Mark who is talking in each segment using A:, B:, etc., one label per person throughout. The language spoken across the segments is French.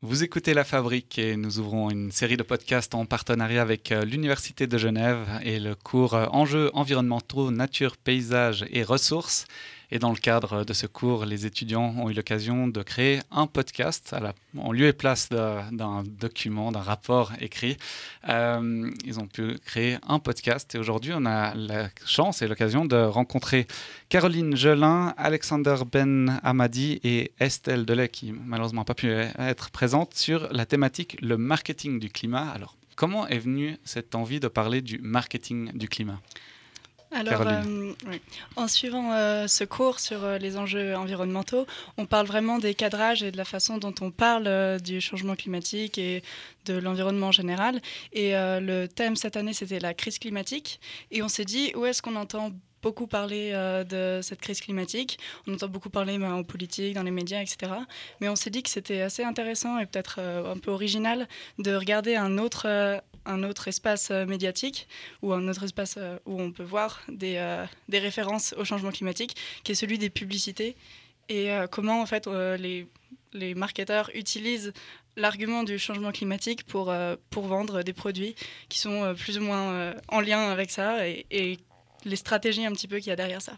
A: Vous écoutez La Fabrique et nous ouvrons une série de podcasts en partenariat avec euh, l'Université de Genève et le cours euh, Enjeux environnementaux, nature, paysage et ressources. Et dans le cadre de ce cours, les étudiants ont eu l'occasion de créer un podcast en lieu et place d'un document, d'un rapport écrit. Euh, ils ont pu créer un podcast et aujourd'hui, on a la chance et l'occasion de rencontrer Caroline Gelin, Alexander Ben Hamadi et Estelle Delay, qui malheureusement n'a pas pu être présente, sur la thématique le marketing du climat. Alors, comment est venue cette envie de parler du marketing du climat?
B: Alors, euh, en suivant euh, ce cours sur euh, les enjeux environnementaux, on parle vraiment des cadrages et de la façon dont on parle du changement climatique et de l'environnement en général. Et le thème cette année, c'était la crise climatique. Et on s'est dit, où est-ce qu'on entend beaucoup parler de cette crise climatique? On entend beaucoup parler ben, en politique, dans les médias, etc. Mais on s'est dit que c'était assez intéressant et peut-être un peu original de regarder un autre, un autre espace euh, médiatique ou un autre espace euh, où on peut voir des, euh, des, références au changement climatique, qui est celui des publicités et comment en fait les, marketeurs utilisent l'argument du changement climatique pour, pour vendre des produits qui sont plus ou moins en lien avec ça et, les stratégies un petit peu qu'il y a derrière ça.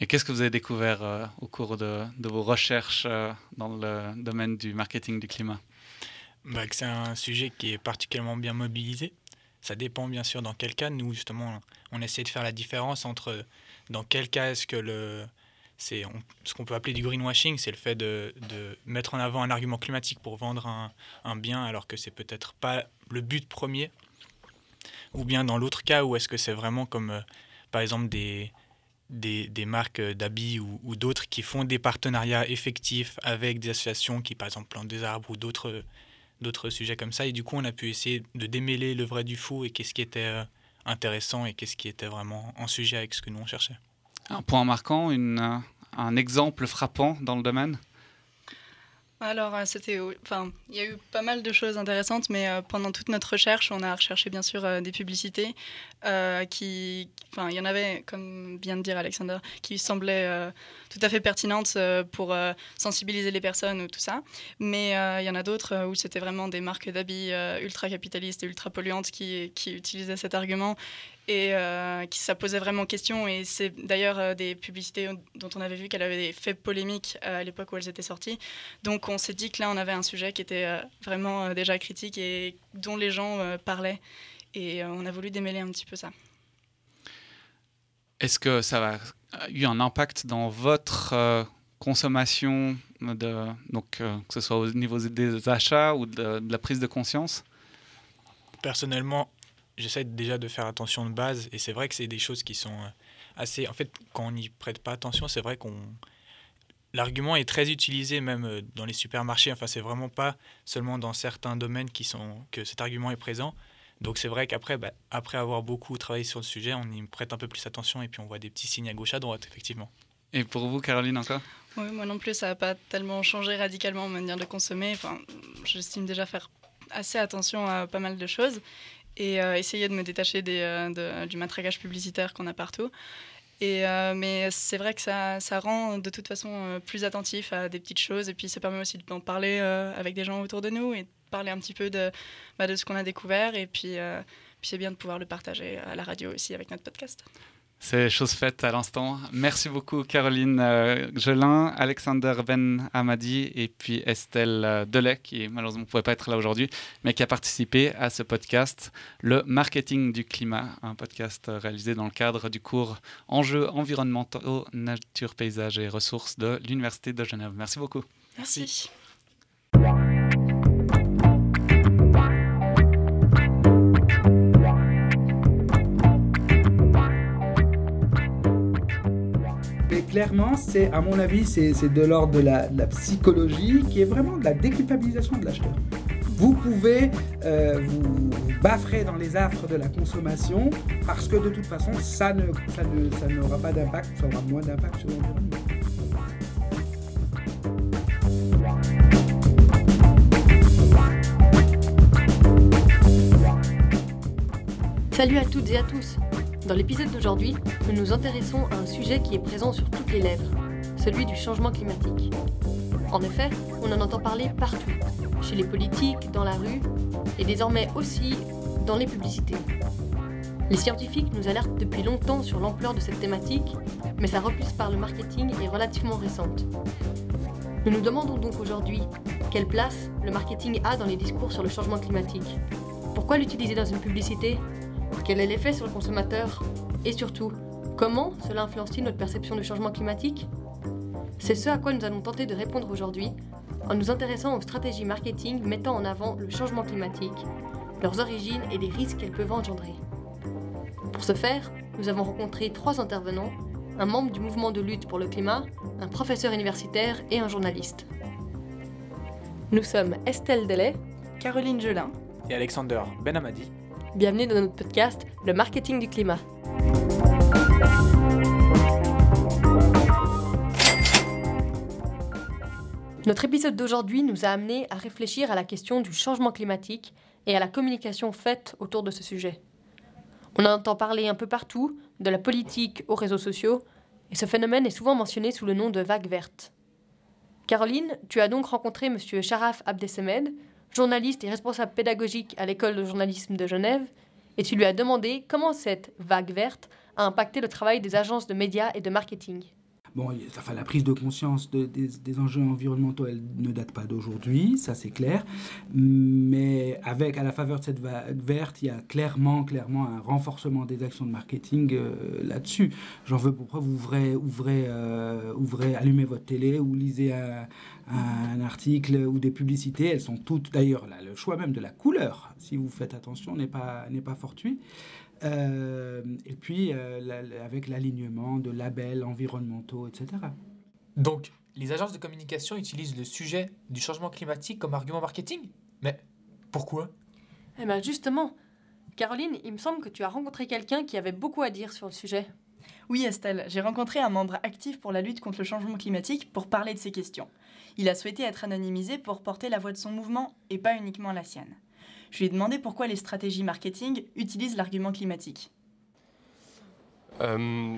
A: Et qu'est-ce que vous avez découvert au cours de, vos recherches dans le domaine du marketing du climat?
C: Bah, C'est un sujet qui est particulièrement bien mobilisé. Ça dépend bien sûr dans quel cas. Nous, justement, on essaie de faire la différence entre dans quel cas est-ce que le. C'est ce qu'on peut appeler du greenwashing, c'est le fait de, de, mettre en avant un argument climatique pour vendre un, un bien alors que c'est peut-être pas le but premier. Ou bien dans l'autre cas où est-ce que c'est vraiment comme euh, par exemple des, des, des, marques d'habits ou, ou d'autres qui font des partenariats effectifs avec des associations qui, par exemple, plantent des arbres ou d'autres d'autres sujets comme ça. Et du coup, on a pu essayer de démêler le vrai du faux et qu'est-ce qui était euh, intéressant et qu'est-ce qui était vraiment en sujet avec ce que nous on cherchait.
A: Un point marquant, une, un exemple frappant dans le domaine?
B: Alors, euh, c'était, enfin, il y a eu pas mal de choses intéressantes, mais euh, pendant toute notre recherche, on a recherché bien sûr euh, des publicités qui, enfin, il y en avait, comme vient de dire Alexander, qui semblaient tout à fait pertinentes pour sensibiliser les personnes ou tout ça. Mais il y en a d'autres où c'était vraiment des marques d'habits ultra capitalistes et ultra polluantes qui, qui utilisaient cet argument et euh, qui ça posait vraiment question. Et c'est d'ailleurs euh, des publicités dont on avait vu qu'elles avaient fait polémique euh, à l'époque où elles étaient sorties. Donc on s'est dit que là, on avait un sujet qui était vraiment déjà critique et dont les gens parlaient. Et on a voulu démêler un petit peu ça.
A: Est-ce que ça a eu un impact dans votre consommation, de, donc, que ce soit au niveau des achats ou de, de la prise de conscience?
C: Personnellement, j'essaie déjà de faire attention de base et c'est vrai que c'est des choses qui sont euh, assez en fait quand on n'y prête pas attention c'est vrai qu'on l'argument est très utilisé même euh, dans les supermarchés. Enfin c'est vraiment pas seulement dans certains domaines qui sont que cet argument est présent. Donc c'est vrai qu'après bah, après avoir beaucoup travaillé sur le sujet on y prête un peu plus attention et puis on voit des petits signes à gauche à droite effectivement.
A: Et pour vous Caroline encore?
B: Oui, moi non plus ça n'a pas tellement changé radicalement ma manière de consommer. Enfin j'estime déjà faire assez attention à pas mal de choses et euh, essayer de me détacher des, euh, du matraquage publicitaire qu'on a partout. Et, euh, mais c'est vrai que ça, ça, rend de toute façon plus attentif à des petites choses et puis ça permet aussi d'en parler avec des gens autour de nous et de parler un petit peu de, bah, de ce qu'on a découvert et puis, puis c'est bien de pouvoir le partager à la radio aussi avec notre podcast.
A: C'est chose faite à l'instant. Merci beaucoup Caroline euh, Gelin, Alexander Ben Hamadi et puis Estelle euh, Delay qui malheureusement ne pouvait pas être là aujourd'hui mais qui a participé à ce podcast Le marketing du climat, un podcast réalisé dans le cadre du cours Enjeux environnementaux, nature, paysage et ressources de l'Université de Genève. Merci beaucoup.
B: Merci.
D: Clairement, c'est, à mon avis, c'est, de l'ordre de la, psychologie qui est vraiment de la déculpabilisation de l'acheteur. Vous pouvez euh, vous baffrer dans les affres de la consommation parce que de toute façon, ça, ne, ça, ne, ça n'aura pas d'impact, ça aura moins d'impact sur l'environnement.
E: Salut à toutes et à tous dans l'épisode d'aujourd'hui, nous nous intéressons à un sujet qui est présent sur toutes les lèvres, celui du changement climatique. En effet, on en entend parler partout, chez les politiques, dans la rue, et désormais aussi dans les publicités. Les scientifiques nous alertent depuis longtemps sur l'ampleur de cette thématique, mais sa reprise par le marketing est relativement récente. Nous nous demandons donc aujourd'hui quelle place le marketing a dans les discours sur le changement climatique? Pourquoi l'utiliser dans une publicité? Quel est l'effet sur le consommateur Et surtout, comment cela influence-t-il notre perception du changement climatique? C'est ce à quoi nous allons tenter de répondre aujourd'hui en nous intéressant aux stratégies marketing mettant en avant le changement climatique, leurs origines et les risques qu'elles peuvent engendrer. Pour ce faire, nous avons rencontré trois intervenants, un membre du mouvement de lutte pour le climat, un professeur universitaire et un journaliste. Nous sommes Estelle Delay,
B: Caroline Gelin
C: et Alexander Benamadi.
E: Bienvenue dans notre podcast Le marketing du climat. Notre épisode d'aujourd'hui nous a amené à réfléchir à la question du changement climatique et à la communication faite autour de ce sujet. On en entend parler un peu partout, de la politique aux réseaux sociaux, et ce phénomène est souvent mentionné sous le nom de vague verte. Caroline, tu as donc rencontré M. Sharaf Abdesemed, journaliste et responsable pédagogique à l'école de journalisme de Genève, et tu lui as demandé comment cette vague verte a impacté le travail des agences de médias et de marketing.
D: Bon, enfin, la prise de conscience des, enjeux environnementaux, elle ne date pas d'aujourd'hui, ça c'est clair. Mais avec, à la faveur de cette vague verte, il y a clairement, clairement un renforcement des actions de marketing euh, là-dessus. J'en veux pour preuve, ouvrez, ouvrez, euh, ouvrez, allumez votre télé ou lisez un, article ou des publicités. Elles sont toutes, d'ailleurs, le choix même de la couleur, si vous faites attention, n'est pas, n'est pas fortuit. Euh, et puis euh, avec l'alignement de labels environnementaux, etc.
F: Donc, les agences de communication utilisent le sujet du changement climatique comme argument marketing? Mais pourquoi?
E: Eh bien justement, Caroline, il me semble que tu as rencontré quelqu'un qui avait beaucoup à dire sur le sujet.
B: Oui Estelle, j'ai rencontré un membre actif pour la lutte contre le changement climatique pour parler de ces questions. Il a souhaité être anonymisé pour porter la voix de son mouvement et pas uniquement la sienne. Je lui ai demandé pourquoi les stratégies marketing utilisent l'argument climatique.
G: Euh,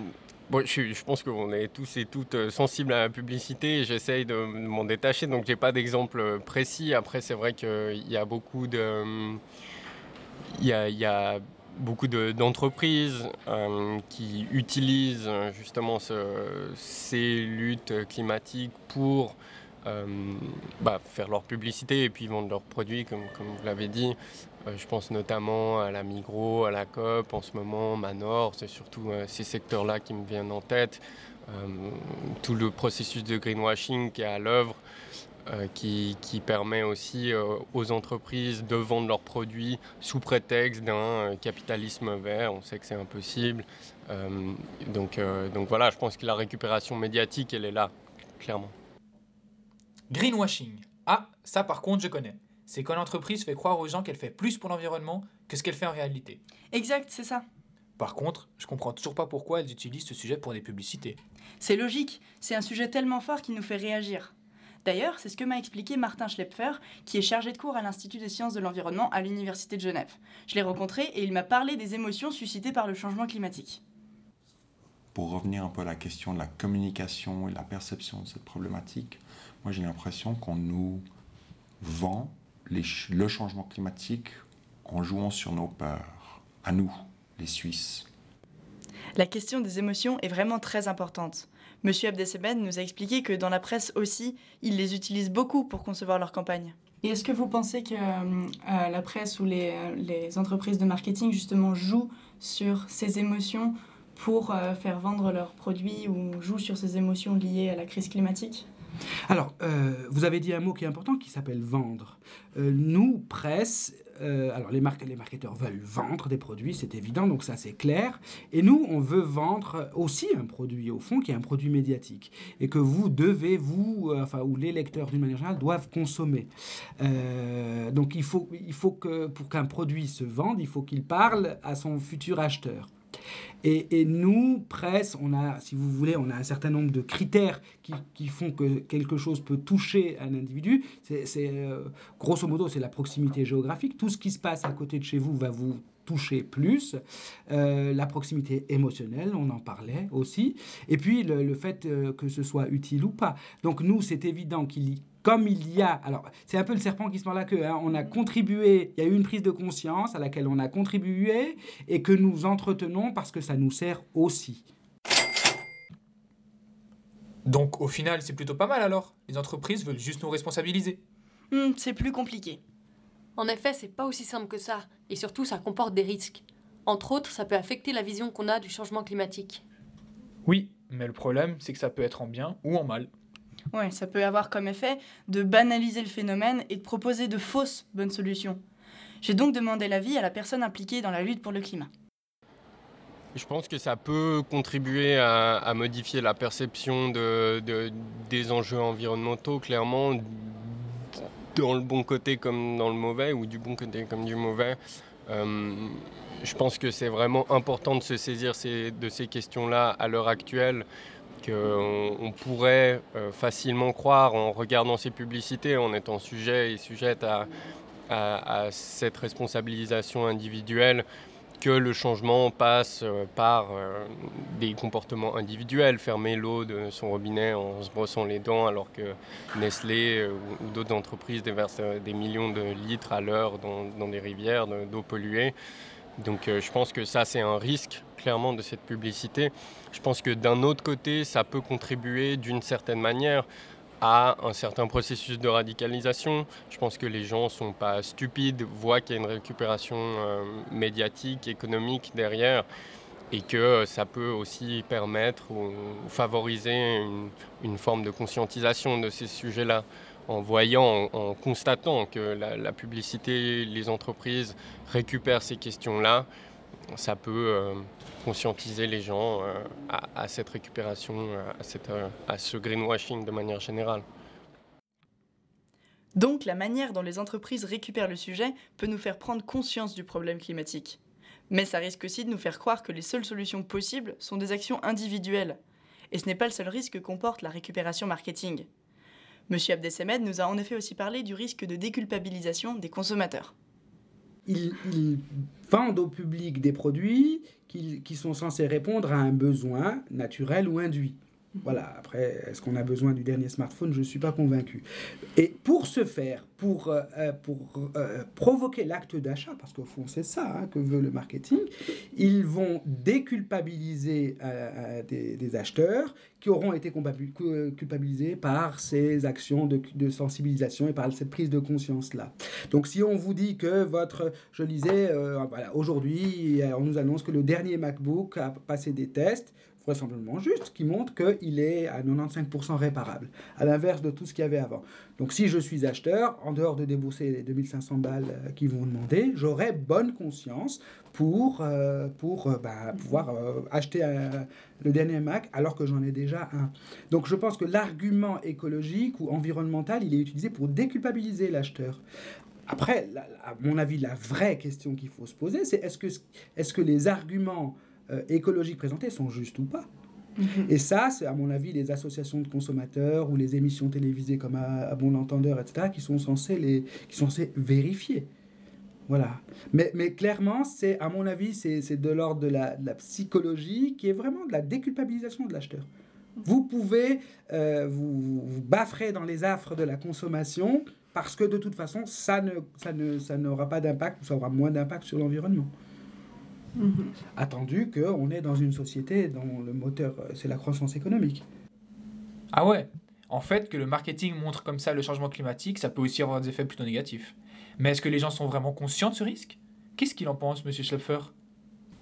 G: je, je, pense qu'on est tous et toutes euh, sensibles à la publicité. J'essaye de m'en détacher, donc j'ai pas d'exemple précis. Après, c'est vrai qu'il y a beaucoup de, il y a beaucoup d'entreprises euh, qui utilisent justement ce, ces luttes climatiques pour euh, bah, faire leur publicité et puis vendre leurs produits, comme, comme vous l'avez dit. Euh, je pense notamment à la Migros, à la COP en ce moment, Manor, c'est surtout euh, ces secteurs-là qui me viennent en tête. tout le processus de greenwashing qui est à l'œuvre. Qui, qui, permet aussi aux entreprises de vendre leurs produits sous prétexte d'un capitalisme vert. On sait que c'est impossible. donc, donc voilà, je pense que la récupération médiatique, elle est là, clairement.
F: Greenwashing. Ah, ça par contre, je connais. C'est quand l'entreprise fait croire aux gens qu'elle fait plus pour l'environnement que ce qu'elle fait en réalité.
B: Exact, c'est ça.
F: Par contre, je comprends toujours pas pourquoi elles utilisent ce sujet pour des publicités.
B: C'est logique, c'est un sujet tellement fort qui nous fait réagir. D'ailleurs, c'est ce que m'a expliqué Martin Schlepfer, qui est chargé de cours à l'Institut des sciences de l'environnement à l'Université de Genève. Je l'ai rencontré et il m'a parlé des émotions suscitées par le changement climatique.
H: Pour revenir un peu à la question de la communication et la perception de cette problématique, moi, j'ai l'impression qu'on nous vend le changement climatique en jouant sur nos peurs, à nous, les Suisses.
B: La question des émotions est vraiment très importante. Monsieur Abdeseben nous a expliqué que dans la presse aussi, ils les utilisent beaucoup pour concevoir leur campagne. Et est-ce que vous pensez que euh, la presse ou les, les, entreprises de marketing justement jouent sur ces émotions pour euh, faire vendre leurs produits ou jouent sur ces émotions liées à la crise climatique?
D: Alors, euh, vous avez dit un mot qui est important qui s'appelle vendre. Euh, nous, presse, euh, alors les, les marketeurs veulent vendre des produits, c'est évident, donc ça c'est clair. Et nous, on veut vendre aussi un produit, au fond, qui est un produit médiatique. Et que vous devez, vous, enfin, ou les lecteurs d'une manière générale, doivent consommer. donc il faut, il faut que pour qu'un produit se vende, il faut qu'il parle à son futur acheteur. Et, nous, presse, on a, si vous voulez, on a un certain nombre de critères qui, font que quelque chose peut toucher un individu. C'est euh, grosso modo, c'est la proximité géographique. Tout ce qui se passe à côté de chez vous va vous toucher plus. Euh, la proximité émotionnelle, on en parlait aussi. Et puis le, fait euh, que ce soit utile ou pas. Donc nous, c'est évident qu'il comme il y a, alors c'est un peu le serpent qui se mord la queue, hein, on a contribué, il y a eu une prise de conscience à laquelle on a contribué et que nous entretenons parce que ça nous sert aussi.
F: Donc au final, c'est plutôt pas mal alors. Les entreprises veulent juste nous responsabiliser.
B: Hmm, c'est plus compliqué.
E: En effet, c'est pas aussi simple que ça, et surtout ça comporte des risques. Entre autres, ça peut affecter la vision qu'on a du changement climatique.
F: Oui, mais le problème, c'est que ça peut être en bien ou en mal.
B: Oui, ça peut avoir comme effet de banaliser le phénomène et de proposer de fausses bonnes solutions. J'ai donc demandé l'avis à la personne impliquée dans la lutte pour le climat.
G: Je pense que ça peut contribuer à, modifier la perception de, des enjeux environnementaux, clairement, dans le bon côté comme dans le mauvais, ou du bon côté comme du mauvais. Euh, je pense que c'est vraiment important de se saisir de ces questions-là à l'heure actuelle, on pourrait euh, facilement croire en regardant ces publicités, en étant sujet et sujette à, cette responsabilisation individuelle, que le changement passe euh, par euh, des comportements individuels, fermer l'eau de son robinet en se brossant les dents alors que Nestlé ou, d'autres entreprises déversent des millions de litres à l'heure dans, des rivières d'eau polluée. Donc je pense que ça c'est un risque clairement de cette publicité. Je pense que d'un autre côté ça peut contribuer d'une certaine manière à un certain processus de radicalisation. Je pense que les gens ne sont pas stupides, voient qu'il y a une récupération euh, médiatique, économique derrière et que euh, ça peut aussi permettre ou, favoriser une, forme de conscientisation de ces sujets-là en voyant, en, constatant que la, publicité, les entreprises récupèrent ces questions-là, ça peut euh, conscientiser les gens euh, à, cette récupération, euh, à, cette, à ce greenwashing de manière générale.
B: Donc la manière dont les entreprises récupèrent le sujet peut nous faire prendre conscience du problème climatique. Mais ça risque aussi de nous faire croire que les seules solutions possibles sont des actions individuelles. Et ce n'est pas le seul risque que comporte la récupération marketing. Monsieur Abdesemed nous a en effet aussi parlé du risque de déculpabilisation des consommateurs
D: ils, vendent au public des produits qui, qui, sont censés répondre à un besoin naturel ou induit. Voilà, après, est-ce qu'on a besoin du dernier smartphone? Je ne suis pas convaincu. Et pour ce faire, pour, euh, euh, pour euh, provoquer l'acte d'achat, parce qu'au fond c'est ça hein, que veut le marketing, ils vont déculpabiliser des, acheteurs qui auront été culpabilisés par ces actions de, de, sensibilisation et par cette prise de conscience-là. Donc si on vous dit que votre, je disais, voilà, aujourd'hui, on nous annonce que le dernier MacBook a passé des tests, vraisemblablement juste, qui montre qu'il est à 95% réparable, à l'inverse de tout ce qu'il y avait avant. Donc si je suis acheteur, en dehors de débourser les 2500 balles euh, qu'ils vont demander, j'aurai bonne conscience pour, euh, pour euh, bah, pouvoir acheter le dernier Mac alors que j'en ai déjà un. Donc je pense que l'argument écologique ou environnemental, il est utilisé pour déculpabiliser l'acheteur. Après, à mon avis, la vraie question qu'il faut se poser, c'est est-ce que, est -ce que les arguments euh, écologiques présentées sont justes ou pas. Mhm. Et ça, c'est à mon avis les associations de consommateurs ou les émissions télévisées comme à, Bon Entendeur, etc., qui sont censées, les, qui sont censées vérifier. Voilà. Mais, mais clairement, c'est, à mon avis, c'est, de l'ordre de la, de la, psychologie qui est vraiment de la déculpabilisation de l'acheteur. Vous pouvez euh, vous, vous baffrer dans les affres de la consommation parce que de toute façon, ça, ne, ça, ne, ça n'aura pas d'impact ou ça aura moins d'impact sur l'environnement. Mhm. Attendu qu'on est dans une société dont le moteur, euh, c'est la croissance économique.
F: Ah ouais En fait, que le marketing montre comme ça le changement climatique, ça peut aussi avoir des effets plutôt négatifs. Mais est-ce que les gens sont vraiment conscients de ce risque? Qu'est-ce qu'il en pense, monsieur Schlepfer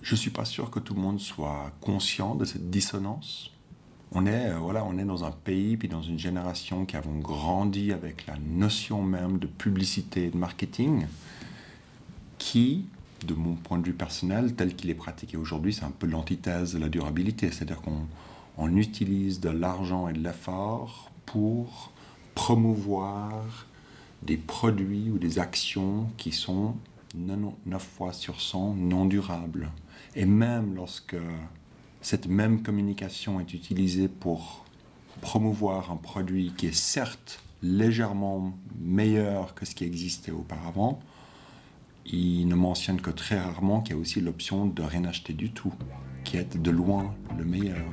H: Je ne suis pas sûr que tout le monde soit conscient de cette dissonance. On est, euh, voilà, on est dans un pays puis dans une génération qui avons grandi avec la notion même de publicité et de marketing qui de mon point de vue personnel, tel qu'il est pratiqué aujourd'hui, c'est un peu l'antithèse de la durabilité. C'est-à-dire qu'on utilise de l'argent et de l'effort pour promouvoir des produits ou des actions qui sont 9 fois sur 100 non durable. Et même lorsque cette même communication est utilisée pour promouvoir un produit qui est certes légèrement meilleur que ce qui existait auparavant, il ne mentionne que très rarement qu'il y a aussi l'option de rien acheter du tout, qui est de loin le meilleur.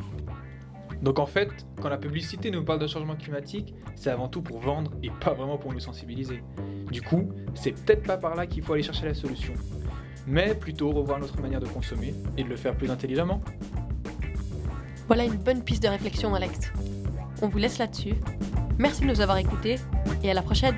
F: Donc en fait, quand la publicité nous parle de changement climatique, c'est avant tout pour vendre et pas vraiment pour nous sensibiliser. Du coup, c'est peut-être pas par là qu'il faut aller chercher la solution, mais plutôt revoir notre manière de consommer et de le faire plus intelligemment.
E: Voilà une bonne piste de réflexion, Alex. On vous laisse là-dessus. Merci de nous avoir écoutés et à la prochaine